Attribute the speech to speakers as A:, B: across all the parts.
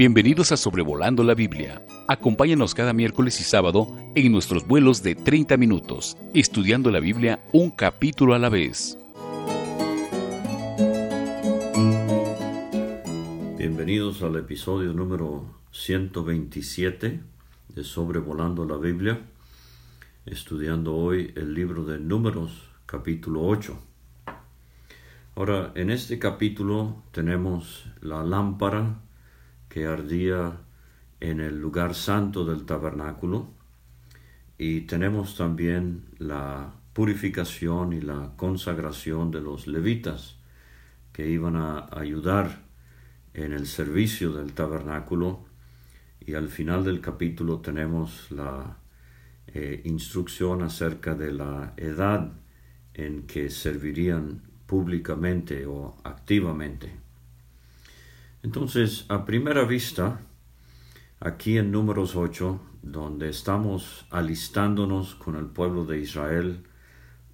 A: Bienvenidos a Sobrevolando la Biblia. Acompáñanos cada miércoles y sábado en nuestros vuelos de 30 minutos, estudiando la Biblia un capítulo a la vez.
B: Bienvenidos al episodio número 127 de Sobrevolando la Biblia, estudiando hoy el libro de Números, capítulo 8. Ahora, en este capítulo tenemos la lámpara que ardía en el lugar santo del tabernáculo y tenemos también la purificación y la consagración de los levitas que iban a ayudar en el servicio del tabernáculo y al final del capítulo tenemos la eh, instrucción acerca de la edad en que servirían públicamente o activamente. Entonces, a primera vista, aquí en números 8, donde estamos alistándonos con el pueblo de Israel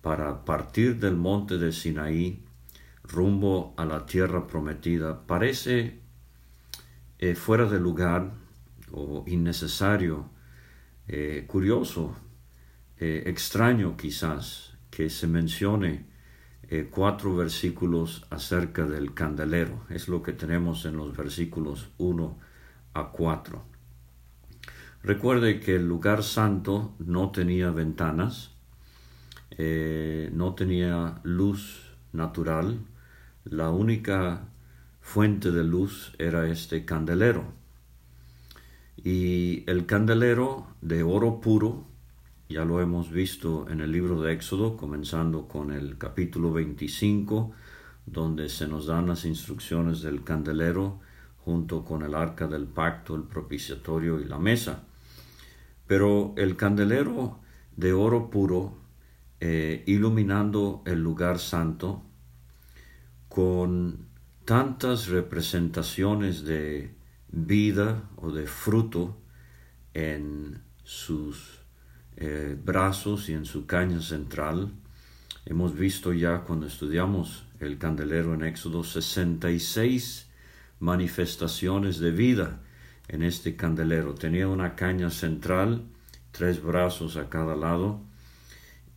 B: para partir del monte de Sinaí rumbo a la tierra prometida, parece eh, fuera de lugar o innecesario, eh, curioso, eh, extraño quizás que se mencione eh, cuatro versículos acerca del candelero. Es lo que tenemos en los versículos 1 a 4. Recuerde que el lugar santo no tenía ventanas, eh, no tenía luz natural, la única fuente de luz era este candelero. Y el candelero de oro puro ya lo hemos visto en el libro de Éxodo, comenzando con el capítulo 25, donde se nos dan las instrucciones del candelero junto con el arca del pacto, el propiciatorio y la mesa. Pero el candelero de oro puro, eh, iluminando el lugar santo, con tantas representaciones de vida o de fruto en sus eh, brazos y en su caña central. Hemos visto ya cuando estudiamos el candelero en Éxodo 66 manifestaciones de vida en este candelero. Tenía una caña central, tres brazos a cada lado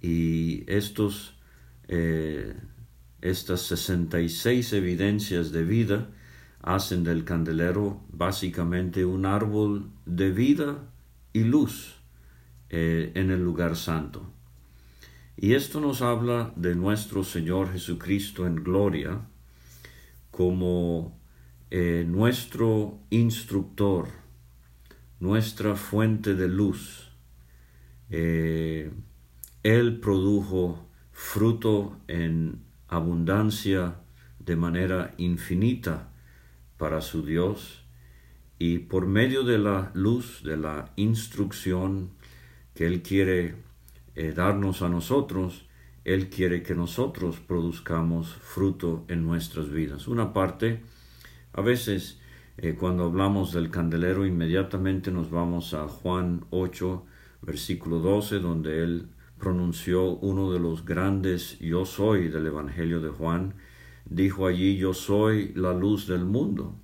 B: y estos, eh, estas 66 evidencias de vida hacen del candelero básicamente un árbol de vida y luz eh, en el lugar santo. Y esto nos habla de nuestro Señor Jesucristo en gloria como eh, nuestro instructor, nuestra fuente de luz. Eh, él produjo fruto en abundancia de manera infinita para su Dios y por medio de la luz, de la instrucción, que Él quiere eh, darnos a nosotros, Él quiere que nosotros produzcamos fruto en nuestras vidas. Una parte, a veces eh, cuando hablamos del candelero, inmediatamente nos vamos a Juan 8, versículo 12, donde Él pronunció uno de los grandes yo soy del Evangelio de Juan, dijo allí yo soy la luz del mundo.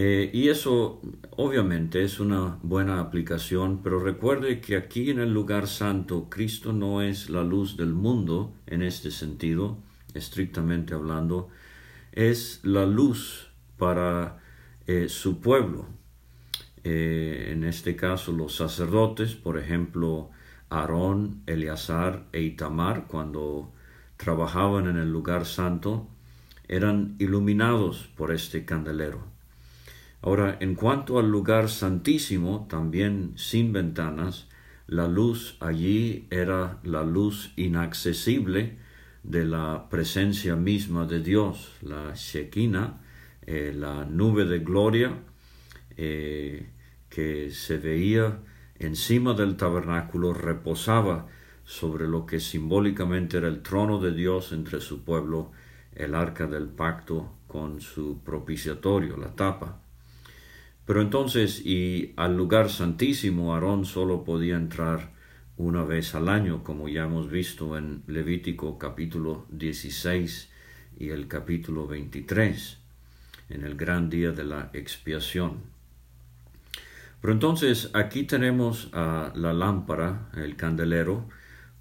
B: Eh, y eso obviamente es una buena aplicación, pero recuerde que aquí en el lugar santo Cristo no es la luz del mundo en este sentido, estrictamente hablando, es la luz para eh, su pueblo. Eh, en este caso los sacerdotes, por ejemplo, Aarón, Eleazar e Itamar, cuando trabajaban en el lugar santo, eran iluminados por este candelero. Ahora, en cuanto al lugar santísimo, también sin ventanas, la luz allí era la luz inaccesible de la presencia misma de Dios, la Shekinah, eh, la nube de gloria eh, que se veía encima del tabernáculo, reposaba sobre lo que simbólicamente era el trono de Dios entre su pueblo, el arca del pacto con su propiciatorio, la tapa. Pero entonces, y al lugar santísimo, Aarón solo podía entrar una vez al año, como ya hemos visto en Levítico capítulo 16 y el capítulo 23. en el gran día de la expiación. Pero entonces aquí tenemos a la lámpara, el candelero,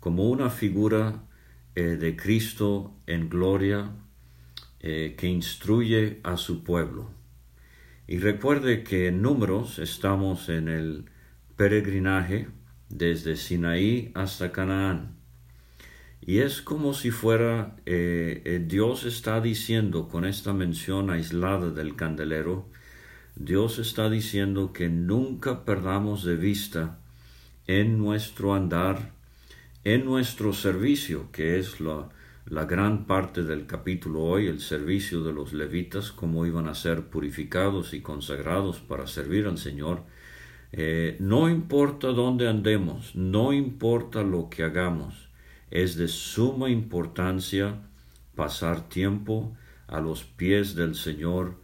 B: como una figura eh, de Cristo en gloria eh, que instruye a su pueblo. Y recuerde que en números estamos en el peregrinaje desde Sinaí hasta Canaán. Y es como si fuera eh, eh, Dios está diciendo con esta mención aislada del candelero, Dios está diciendo que nunca perdamos de vista en nuestro andar, en nuestro servicio, que es la, la gran parte del capítulo hoy, el servicio de los levitas, cómo iban a ser purificados y consagrados para servir al Señor. Eh, no importa dónde andemos, no importa lo que hagamos, es de suma importancia pasar tiempo a los pies del Señor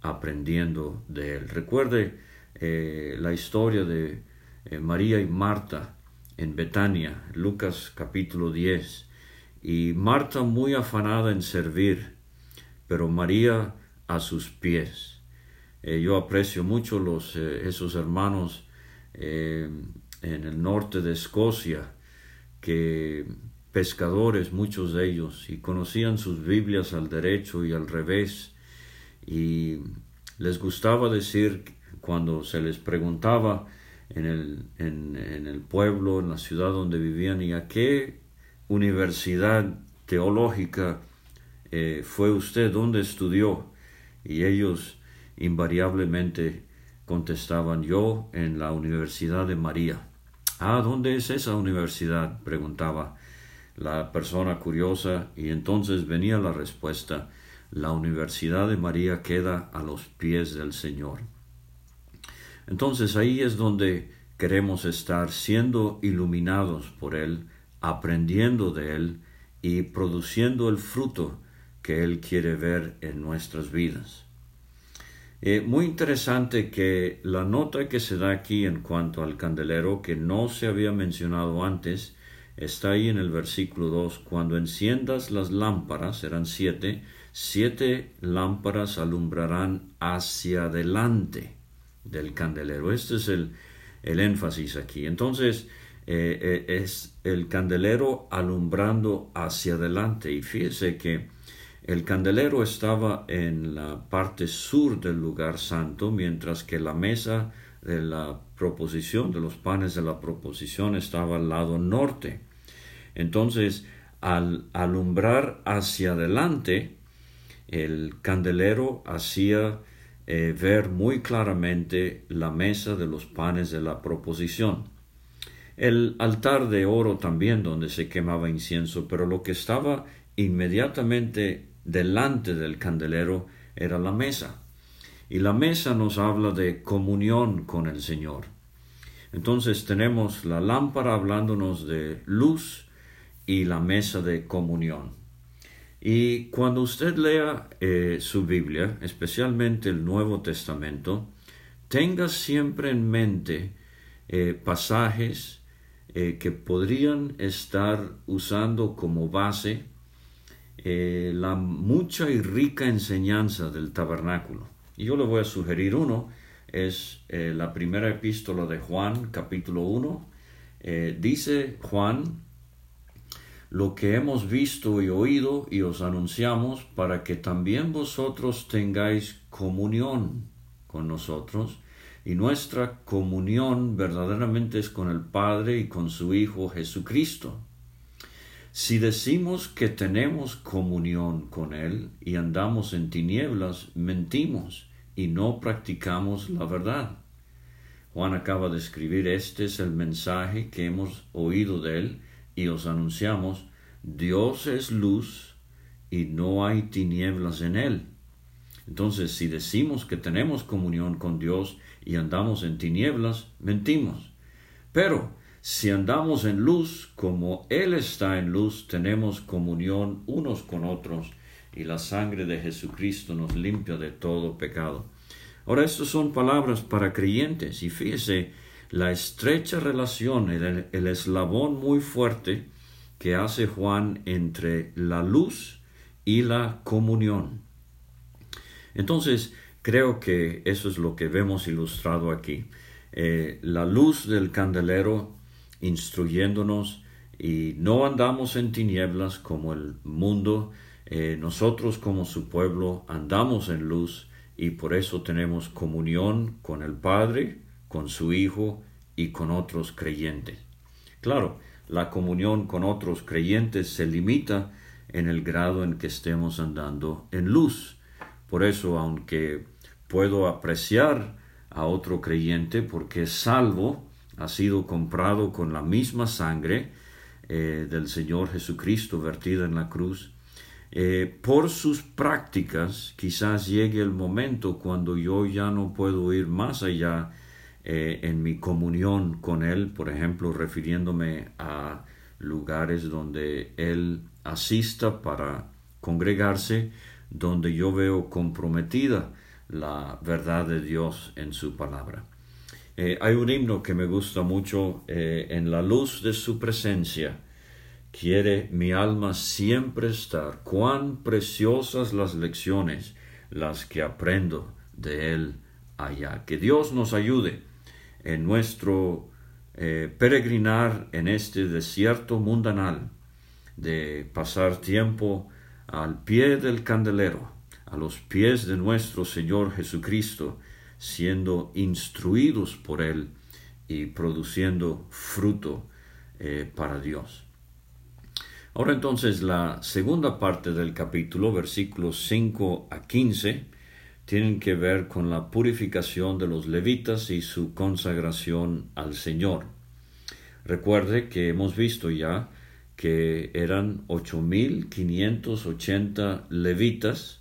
B: aprendiendo de Él. Recuerde eh, la historia de eh, María y Marta en Betania, Lucas capítulo 10, y Marta muy afanada en servir, pero María a sus pies. Eh, yo aprecio mucho los, esos hermanos en el norte de Escocia que pescadores, muchos de ellos, y conocían sus Biblias al derecho y al revés, y les gustaba decir cuando se les preguntaba en el, en, el pueblo, en la ciudad donde vivían, y a qué universidad teológica eh, fue usted, dónde estudió, y ellos invariablemente contestaban yo en la Universidad de María. Ah, ¿dónde es esa universidad? preguntaba la persona curiosa y entonces venía la respuesta, la Universidad de María queda a los pies del Señor. Entonces ahí es donde queremos estar siendo iluminados por Él, aprendiendo de Él y produciendo el fruto que Él quiere ver en nuestras vidas. Eh, muy interesante que la nota que se da aquí en cuanto al candelero, que no se había mencionado antes, está ahí en el versículo 2, cuando enciendas las lámparas, serán siete, siete lámparas alumbrarán hacia adelante del candelero. Este es el, el énfasis aquí. Entonces, eh, eh, es el candelero alumbrando hacia adelante. Y fíjese que el candelero estaba en la parte sur del lugar santo, mientras que la mesa de la proposición, de los panes de la proposición, estaba al lado norte. Entonces, al alumbrar hacia adelante, el candelero hacía eh, ver muy claramente la mesa de los panes de la proposición. El altar de oro también donde se quemaba incienso, pero lo que estaba inmediatamente delante del candelero era la mesa. Y la mesa nos habla de comunión con el Señor. Entonces tenemos la lámpara hablándonos de luz, y la mesa de comunión. Y cuando usted lea eh, su Biblia, especialmente el Nuevo Testamento, tenga siempre en mente eh, pasajes eh, que podrían estar usando como base la mucha y rica enseñanza del tabernáculo. Y yo le voy a sugerir uno, es la primera epístola de Juan, capítulo 1. dice Juan, lo que hemos visto y oído y os anunciamos para que también vosotros tengáis comunión con nosotros y nuestra comunión verdaderamente es con el Padre y con su Hijo Jesucristo. Si decimos que tenemos comunión con Él y andamos en tinieblas, mentimos y no practicamos la verdad. Juan acaba de escribir, este es el mensaje que hemos oído de Él y os anunciamos, Dios es luz y no hay tinieblas en él. Entonces, si decimos que tenemos comunión con Dios y andamos en tinieblas, mentimos. Pero si andamos en luz como Él está en luz, tenemos comunión unos con otros y la sangre de Jesucristo nos limpia de todo pecado. Ahora, estas son palabras para creyentes y fíjese la estrecha relación, el, el eslabón muy fuerte que hace Juan entre la luz y la comunión. Entonces, creo que eso es lo que vemos ilustrado aquí. Eh, la luz del candelero instruyéndonos y no andamos en tinieblas como el mundo, eh, nosotros como su pueblo andamos en luz y por eso tenemos comunión con el Padre, con su Hijo y con otros creyentes. Claro, la comunión con otros creyentes se limita en el grado en que estemos andando en luz. Por eso, aunque puedo apreciar a otro creyente porque es salvo, ha sido comprado con la misma sangre eh, del Señor Jesucristo vertida en la cruz, eh, por sus prácticas quizás llegue el momento cuando yo ya no puedo ir más allá eh, en mi comunión con Él, por ejemplo, refiriéndome a lugares donde Él asista para congregarse, donde yo veo comprometida la verdad de Dios en su palabra. Eh, hay un himno que me gusta mucho, eh, en la luz de su presencia, quiere mi alma siempre estar, cuán preciosas las lecciones, las que aprendo de él allá. Que Dios nos ayude en nuestro eh, peregrinar en este desierto mundanal, de pasar tiempo al pie del candelero, a los pies de nuestro Señor Jesucristo, siendo instruidos por Él y produciendo fruto eh, para Dios. Ahora entonces la segunda parte del capítulo, versículos 5 a 15, tienen que ver con la purificación de los levitas y su consagración al Señor. Recuerde que hemos visto ya que eran 8.580 levitas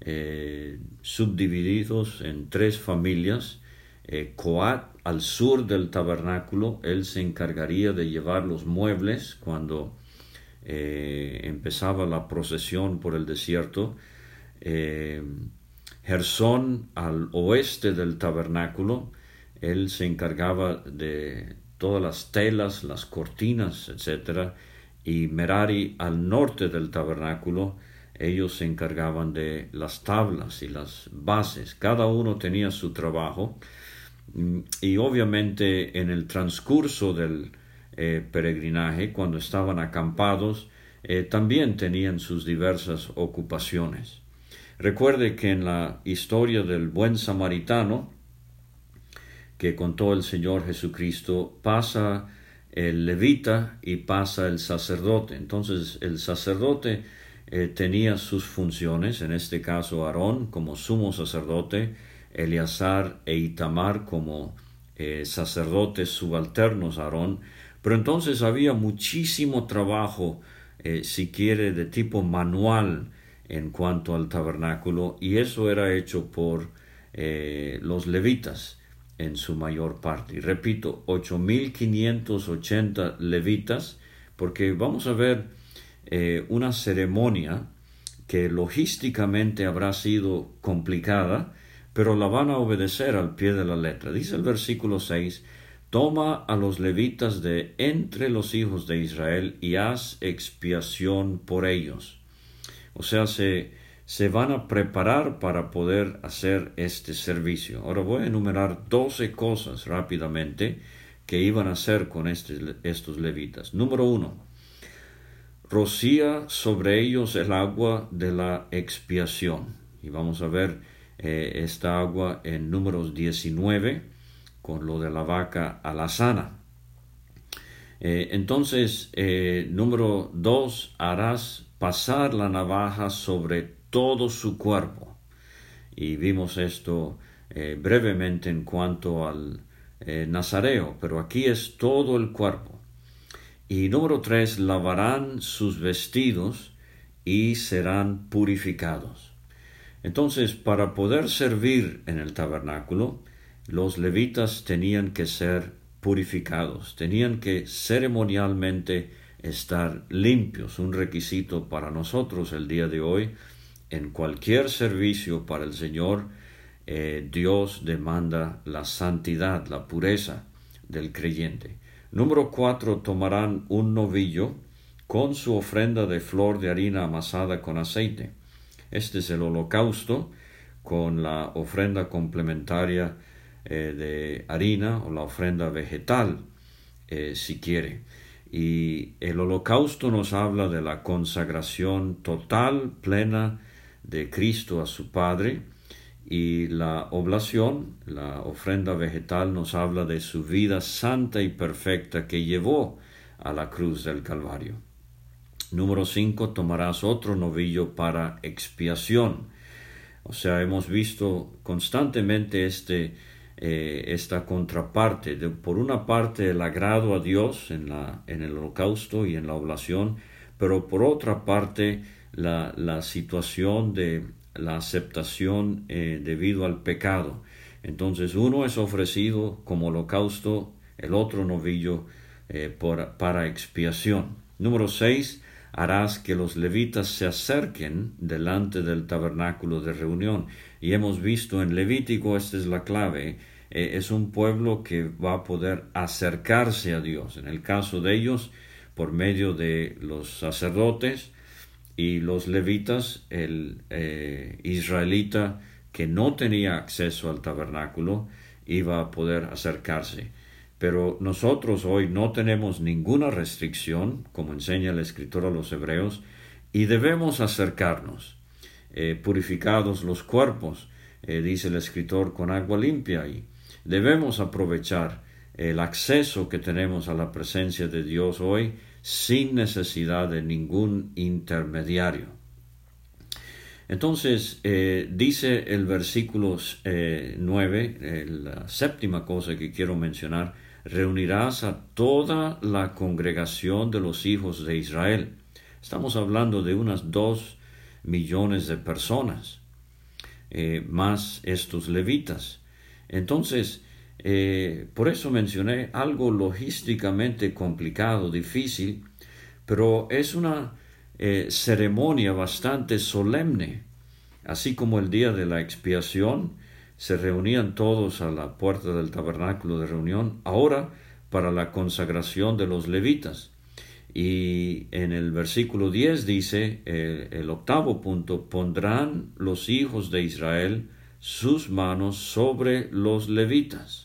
B: eh, subdivididos en tres familias. Eh, Coat al sur del tabernáculo, él se encargaría de llevar los muebles cuando eh, empezaba la procesión por el desierto. Gersón al oeste del tabernáculo, él se encargaba de todas las telas, las cortinas, etc. Y Merari al norte del tabernáculo, ellos se encargaban de las tablas y las bases. Cada uno tenía su trabajo. Y obviamente en el transcurso del eh, peregrinaje, cuando estaban acampados, eh, también tenían sus diversas ocupaciones. Recuerde que en la historia del buen samaritano que contó el Señor Jesucristo pasa el levita y pasa el sacerdote. Entonces el sacerdote eh, tenía sus funciones, en este caso Aarón como sumo sacerdote, Eleazar e Itamar como eh, sacerdotes subalternos a Aarón, pero entonces había muchísimo trabajo, eh, si quiere, de tipo manual, en cuanto al tabernáculo y eso era hecho por los levitas en su mayor parte. Y repito, 8.580 levitas, porque vamos a ver eh, una ceremonia que logísticamente habrá sido complicada, pero la van a obedecer al pie de la letra. Dice el versículo 6, Toma a los levitas de entre los hijos de Israel y haz expiación por ellos o sea, se, se van a preparar para poder hacer este servicio. Ahora voy a enumerar doce cosas rápidamente que iban a hacer con este, estos levitas. Número uno, rocía sobre ellos el agua de la expiación. Y vamos a ver eh, esta agua en números 19 con lo de la vaca alazana. Eh, entonces, eh, número dos, harás pasar la navaja sobre todo su cuerpo. Y vimos esto eh, brevemente en cuanto al eh, nazareo, pero aquí es todo el cuerpo. Y número tres, lavarán sus vestidos y serán purificados. Entonces, para poder servir en el tabernáculo, los levitas tenían que ser purificados, tenían que ceremonialmente estar limpios, un requisito para nosotros el día de hoy. En cualquier servicio para el Señor, eh, Dios demanda la santidad, la pureza del creyente. Número cuatro, tomarán un novillo con su ofrenda de flor de harina amasada con aceite. Este es el holocausto con la ofrenda complementaria eh, de harina o la ofrenda vegetal, eh, si quiere. Y el holocausto nos habla de la consagración total, plena de Cristo a su Padre, y la oblación, la ofrenda vegetal, nos habla de su vida santa y perfecta que llevó a la cruz del Calvario. Número 5. Tomarás otro novillo para expiación. O sea, hemos visto constantemente este, eh, esta contraparte. Por una parte, el agrado a Dios en el holocausto y en la oblación, pero por otra parte, la, situación de la aceptación eh, debido al pecado. Entonces, uno es ofrecido como holocausto, el otro novillo eh, para expiación. Número 6 harás que los levitas se acerquen delante del tabernáculo de reunión. Y hemos visto en Levítico, esta es la clave, eh, es un pueblo que va a poder acercarse a Dios. En el caso de ellos, por medio de los sacerdotes y los levitas, el eh, israelita que no tenía acceso al tabernáculo iba a poder acercarse. Pero nosotros hoy no tenemos ninguna restricción, como enseña el escritor a los hebreos, y debemos acercarnos, eh, purificados los cuerpos, eh, dice el escritor, con agua limpia, y debemos aprovechar el acceso que tenemos a la presencia de Dios hoy sin necesidad de ningún intermediario. Entonces, eh, dice el versículo 9, la séptima cosa que quiero mencionar, reunirás a toda la congregación de los hijos de Israel. Estamos hablando de unas dos millones de personas, eh, más estos levitas. Entonces, eh, por eso mencioné algo logísticamente complicado, difícil, pero es una eh, ceremonia bastante solemne, así como el día de la expiación, se reunían todos a la puerta del tabernáculo de reunión, ahora para la consagración de los levitas. Y en el versículo 10 dice, el, octavo punto, pondrán los hijos de Israel sus manos sobre los levitas.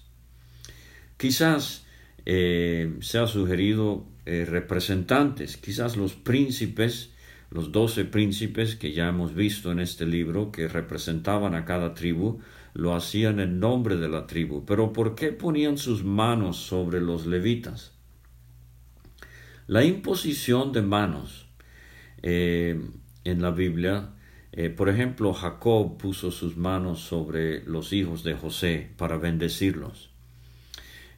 B: Quizás eh, se ha sugerido eh, representantes, quizás los príncipes, los doce príncipes que ya hemos visto en este libro, que representaban a cada tribu, lo hacían en nombre de la tribu. Pero ¿por qué ponían sus manos sobre los levitas? La imposición de manos eh, en la Biblia, por ejemplo, Jacob puso sus manos sobre los hijos de José para bendecirlos.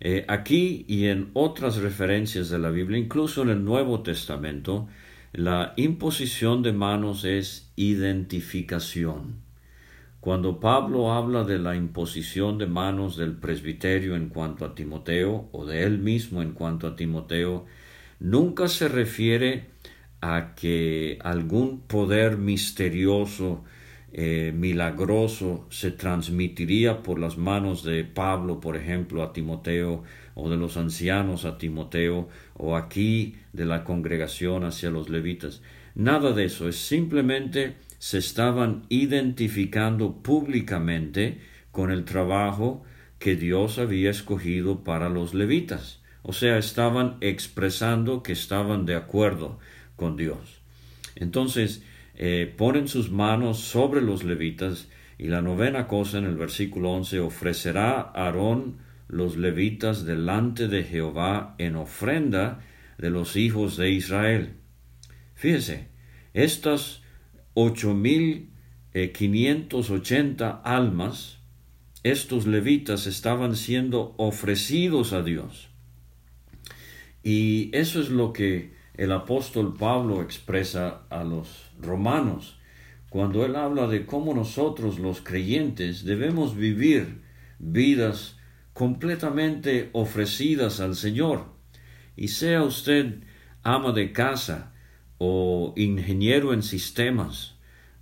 B: Eh, aquí y en otras referencias de la Biblia, incluso en el Nuevo Testamento, la imposición de manos es identificación. Cuando Pablo habla de la imposición de manos del presbiterio en cuanto a Timoteo, o de él mismo en cuanto a Timoteo, nunca se refiere a que algún poder misterioso, eh, milagroso, se transmitiría por las manos de Pablo, por ejemplo, a Timoteo, o de los ancianos a Timoteo, o aquí de la congregación hacia los levitas. Nada de eso, es simplemente se estaban identificando públicamente con el trabajo que Dios había escogido para los levitas. O sea, estaban expresando que estaban de acuerdo con Dios. Entonces, eh, ponen sus manos sobre los levitas y la novena cosa en el versículo 11, ofrecerá Aarón los levitas delante de Jehová en ofrenda de los hijos de Israel. Fíjese, estas ocho mil eh, quinientos ochenta almas, estos levitas estaban siendo ofrecidos a Dios. Y eso es lo que el apóstol Pablo expresa a los romanos cuando él habla de cómo nosotros los creyentes debemos vivir vidas completamente ofrecidas al Señor. Y sea usted ama de casa, o ingeniero en sistemas,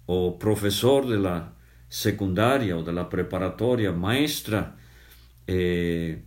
B: o profesor de la secundaria o de la preparatoria, maestra, eh,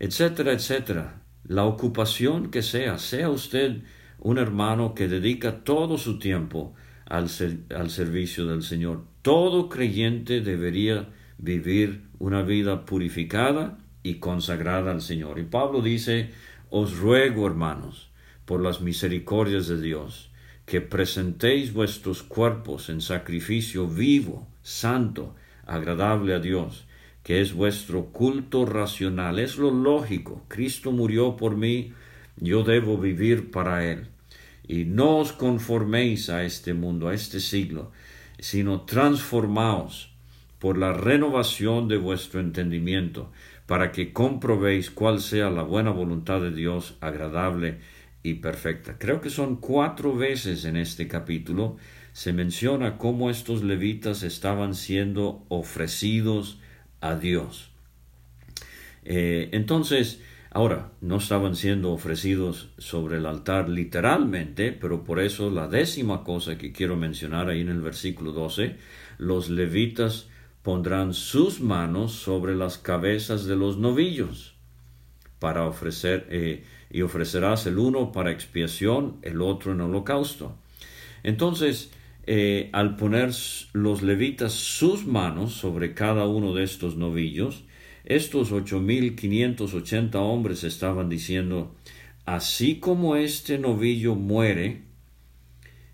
B: etcétera, etcétera. La ocupación que sea, sea usted un hermano que dedica todo su tiempo al, al servicio del Señor. Todo creyente debería vivir una vida purificada y consagrada al Señor. Y Pablo dice, os ruego, hermanos, por las misericordias de Dios, que presentéis vuestros cuerpos en sacrificio vivo, santo, agradable a Dios, que es vuestro culto racional. Es lo lógico. Cristo murió por mí, yo debo vivir para Él. Y no os conforméis a este mundo, a este siglo, sino transformaos por la renovación de vuestro entendimiento, para que comprobéis cuál sea la buena voluntad de Dios, agradable y perfecta. Creo que son cuatro veces en este capítulo se menciona cómo estos levitas estaban siendo ofrecidos a Dios. Eh, entonces, ahora, no estaban siendo ofrecidos sobre el altar literalmente, pero por eso la décima cosa que quiero mencionar ahí en el versículo 12, los levitas pondrán sus manos sobre las cabezas de los novillos para ofrecer eh, y ofrecerás el uno para expiación, el otro en holocausto. Entonces, eh, al poner los levitas sus manos sobre cada uno de estos novillos, estos ocho mil quinientos ochenta hombres estaban diciendo, así como este novillo muere,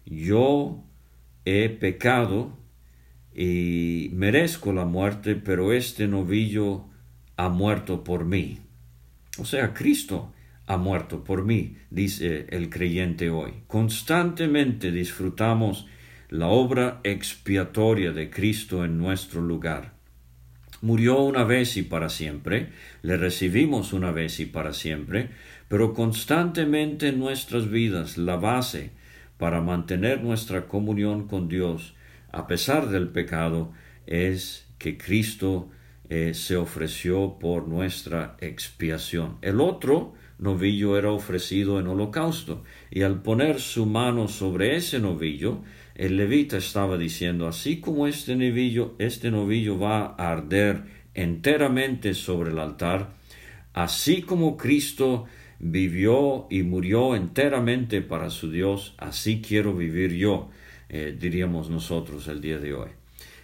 B: yo he pecado y merezco la muerte, pero este novillo ha muerto por mí. O sea, Cristo ha muerto por mí, dice el creyente hoy. Constantemente disfrutamos la obra expiatoria de Cristo en nuestro lugar. Murió una vez y para siempre, le recibimos una vez y para siempre, pero constantemente en nuestras vidas la base para mantener nuestra comunión con Dios a pesar del pecado, es que Cristo eh, se ofreció por nuestra expiación. El otro novillo era ofrecido en holocausto, y al poner su mano sobre ese novillo, el levita estaba diciendo, así como este novillo, este novillo va a arder enteramente sobre el altar, así como Cristo vivió y murió enteramente para su Dios, así quiero vivir yo eh, diríamos nosotros el día de hoy.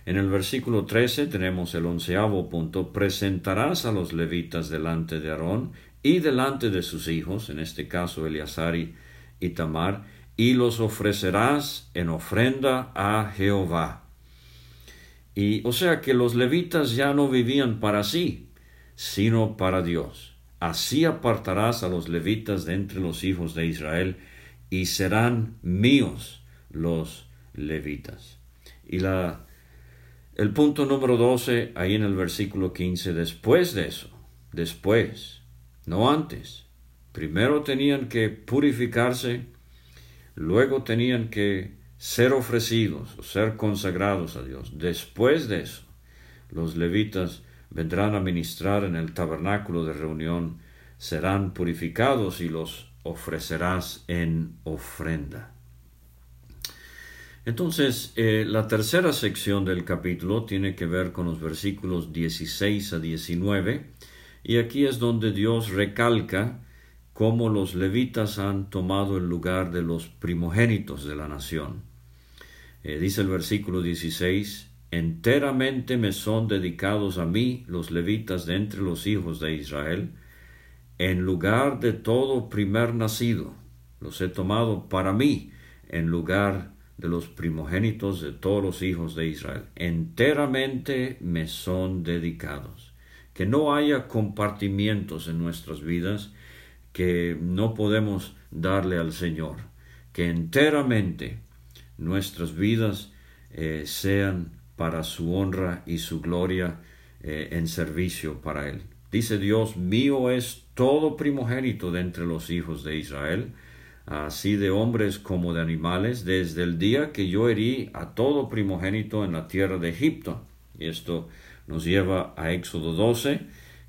B: En el versículo 13 tenemos el onceavo punto, presentarás a los levitas delante de Aarón y delante de sus hijos, en este caso Eleazar y Tamar, y los ofrecerás en ofrenda a Jehová. Y o sea que los levitas ya no vivían para sí, sino para Dios. Así apartarás a los levitas de entre los hijos de Israel, y serán míos los levitas. Y la, el punto número 12, ahí en el versículo 15, después de eso, después, no antes, primero tenían que purificarse, luego tenían que ser ofrecidos o ser consagrados a Dios. Después de eso, los levitas vendrán a ministrar en el tabernáculo de reunión, serán purificados y los ofrecerás en ofrenda. Entonces, eh, la tercera sección del capítulo tiene que ver con los versículos 16 a 19, y aquí es donde Dios recalca cómo los levitas han tomado el lugar de los primogénitos de la nación. Eh, dice el versículo 16, enteramente me son dedicados a mí los levitas de entre los hijos de Israel, en lugar de todo primer nacido, los he tomado para mí, en lugar de los primogénitos de todos los hijos de Israel. Enteramente me son dedicados. Que no haya compartimientos en nuestras vidas que no podemos darle al Señor. Que enteramente nuestras vidas eh, sean para su honra y su gloria eh, en servicio para Él. Dice Dios, mío es todo primogénito de entre los hijos de Israel así de hombres como de animales, desde el día que yo herí a todo primogénito en la tierra de Egipto. Y esto nos lleva a Éxodo 12,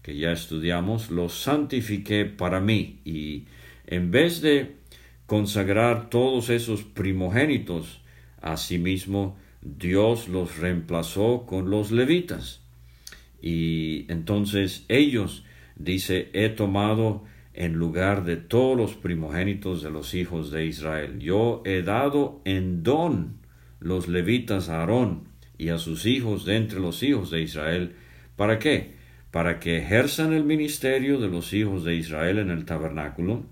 B: que ya estudiamos, los santifiqué para mí. Y en vez de consagrar todos esos primogénitos, asimismo Dios los reemplazó con los levitas. Y entonces ellos, dice, he tomado en lugar de todos los primogénitos de los hijos de Israel. Yo he dado en don los levitas a Aarón y a sus hijos de entre los hijos de Israel. ¿Para qué? Para que ejerzan el ministerio de los hijos de Israel en el tabernáculo,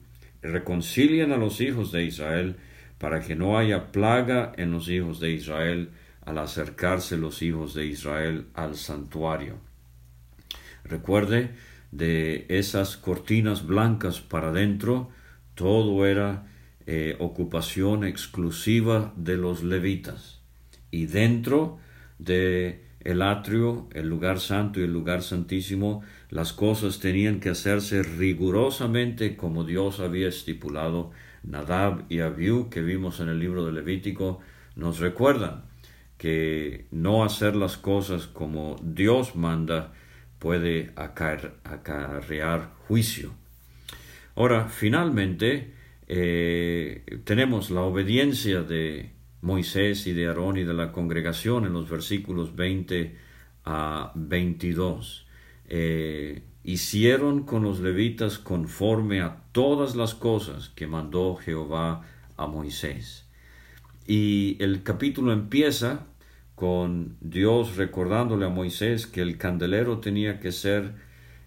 B: y reconcilien a los hijos de Israel, para que no haya plaga en los hijos de Israel al acercarse los hijos de Israel al santuario. Recuerde, de esas cortinas blancas para adentro, todo era eh, ocupación exclusiva de los levitas. Y dentro de el atrio, el lugar santo y el lugar santísimo, las cosas tenían que hacerse rigurosamente como Dios había estipulado. Nadab y Abiú, que vimos en el libro de Levítico, nos recuerdan que no hacer las cosas como Dios manda puede acarrear juicio. Ahora, finalmente, eh, tenemos la obediencia de Moisés y de Aarón y de la congregación en los versículos 20 a 22. Eh, hicieron con los levitas conforme a todas las cosas que mandó Jehová a Moisés. Y el capítulo empieza con Dios recordándole a Moisés que el candelero tenía que ser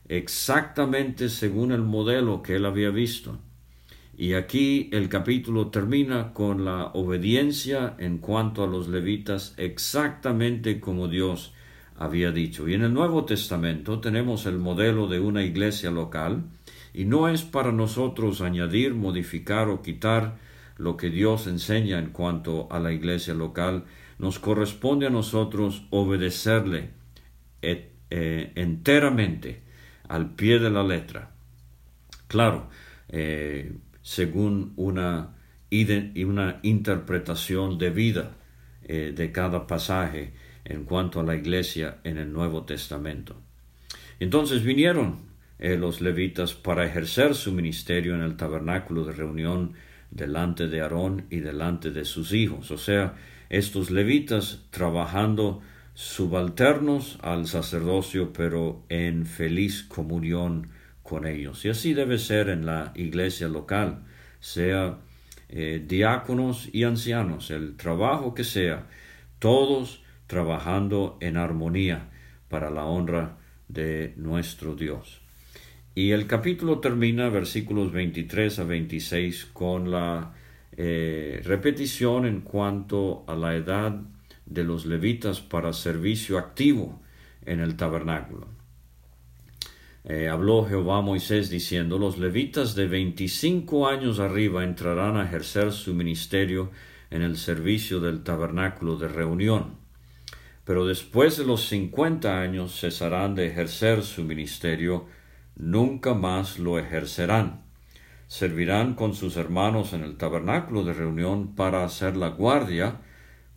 B: exactamente según el modelo que él había visto. Y aquí el capítulo termina con la obediencia en cuanto a los levitas exactamente como Dios había dicho. Y en el Nuevo Testamento tenemos el modelo de una iglesia local y no es para nosotros añadir, modificar o quitar lo que Dios enseña en cuanto a la iglesia local, nos corresponde a nosotros obedecerle eh, enteramente al pie de la letra. Claro, eh, según una, una interpretación debida eh, de cada pasaje en cuanto a la iglesia en el Nuevo Testamento. Entonces vinieron eh, los levitas para ejercer su ministerio en el tabernáculo de reunión delante de Aarón y delante de sus hijos, o sea, estos levitas trabajando subalternos al sacerdocio, pero en feliz comunión Y así debe ser en la iglesia local, sea eh, diáconos y ancianos, el trabajo que sea, todos trabajando en armonía para la honra de nuestro Dios. Y el capítulo termina, versículos 23 a 26, con la eh, repetición en cuanto a la edad de los levitas para servicio activo en el tabernáculo. Eh, habló Jehová a Moisés diciendo, los levitas de veinticinco años arriba entrarán a ejercer su ministerio en el servicio del tabernáculo de reunión, pero después de los cincuenta años cesarán de ejercer su ministerio, nunca más lo ejercerán. Servirán con sus hermanos en el tabernáculo de reunión para hacer la guardia,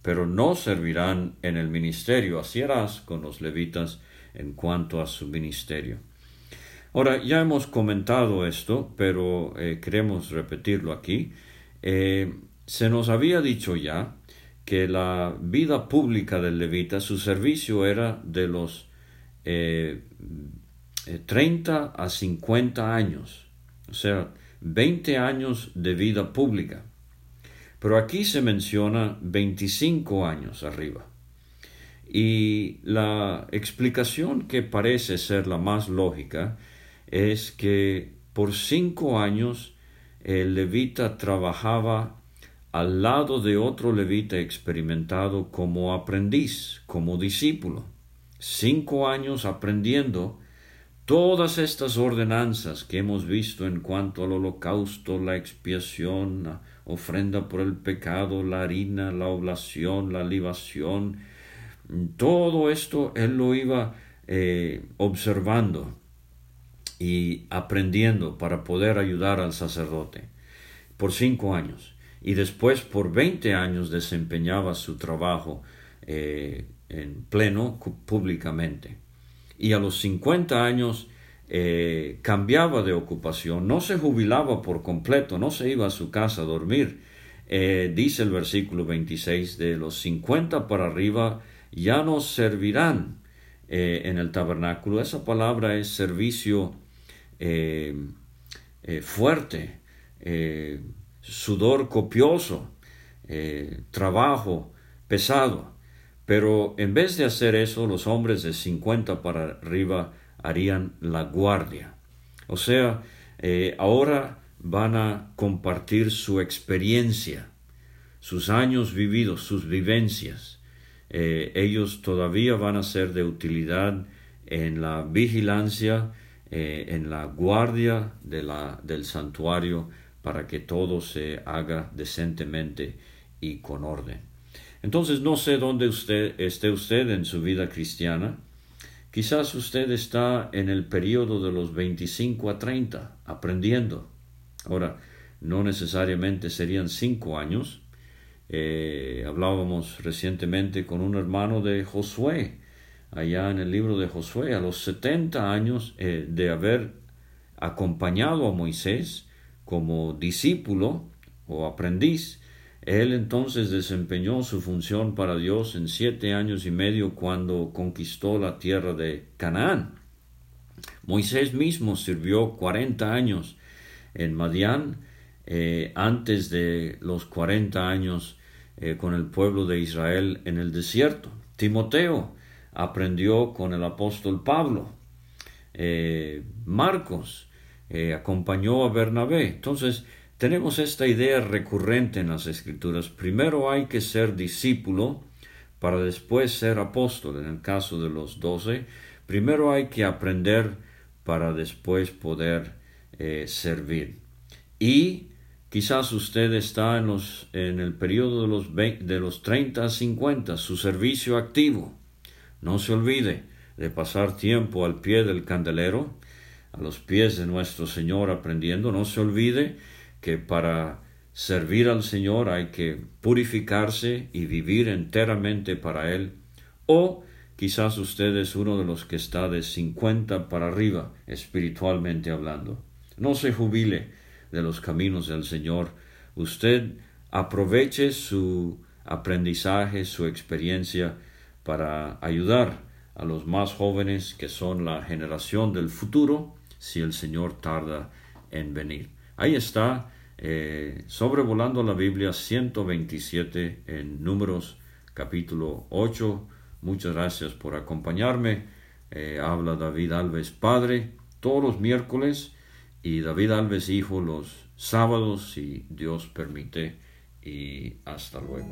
B: pero no servirán en el ministerio. Así harás con los levitas en cuanto a su ministerio. Ahora, ya hemos comentado esto, pero eh, queremos repetirlo aquí. Eh, se nos había dicho ya que la vida pública del levita, su servicio era de los 30 eh, a 50 años, o sea, 20 años de vida pública. Pero aquí se menciona 25 años arriba. Y la explicación que parece ser la más lógica es que por cinco años el levita trabajaba al lado de otro levita experimentado como aprendiz, como discípulo. Cinco años aprendiendo todas estas ordenanzas que hemos visto en cuanto al holocausto, la expiación, la ofrenda por el pecado, la harina, la oblación, la libación, todo esto él lo iba eh, observando y aprendiendo para poder ayudar al sacerdote por cinco años y después por veinte años desempeñaba su trabajo eh, en pleno públicamente y a los cincuenta años eh, cambiaba de ocupación, no se jubilaba por completo, no se iba a su casa a dormir. Eh, dice el versículo 26, de los cincuenta para arriba ya no servirán en el tabernáculo. Esa palabra es servicio eh, eh, fuerte, eh, sudor copioso, trabajo pesado. Pero en vez de hacer eso, los hombres de 50 para arriba harían la guardia. O sea, ahora van a compartir su experiencia, sus años vividos, sus vivencias. Ellos todavía van a ser de utilidad en la vigilancia, eh, en la guardia de la, del santuario, para que todo se haga decentemente y con orden. Entonces no sé dónde usted esté usted en su vida cristiana. Quizás usted está en el periodo de los 25 a 30 aprendiendo. Ahora, no necesariamente serían cinco años. Eh, hablábamos recientemente con un hermano de Josué, allá en el libro de Josué, a los 70 años eh, de haber acompañado a Moisés como discípulo o aprendiz, él entonces desempeñó su función para Dios en siete años y medio cuando conquistó la tierra de Canaán. Moisés mismo sirvió cuarenta años en Madián eh, antes de los cuarenta años eh, con el pueblo de Israel en el desierto. Timoteo aprendió con el apóstol Pablo. Eh, Marcos acompañó a Bernabé. Entonces, tenemos esta idea recurrente en las escrituras. Primero hay que ser discípulo para después ser apóstol. En el caso de los doce, primero hay que aprender para después poder eh, servir. Y quizás usted está en, los, en el periodo de los, de los 30 a 50, su servicio activo. No se olvide de pasar tiempo al pie del candelero, a los pies de nuestro Señor aprendiendo. No se olvide que para servir al Señor hay que purificarse y vivir enteramente para Él, o quizás usted es uno de los que está de 50 para arriba, espiritualmente hablando. No se jubile de los caminos del Señor. Usted aproveche su aprendizaje, su experiencia para ayudar a los más jóvenes que son la generación del futuro si el Señor tarda en venir. Ahí está eh, sobrevolando la Biblia 127 en números capítulo 8. Muchas gracias por acompañarme. Eh, habla David Alves Padre todos los miércoles y David Alves Hijo los sábados si Dios permite y hasta luego.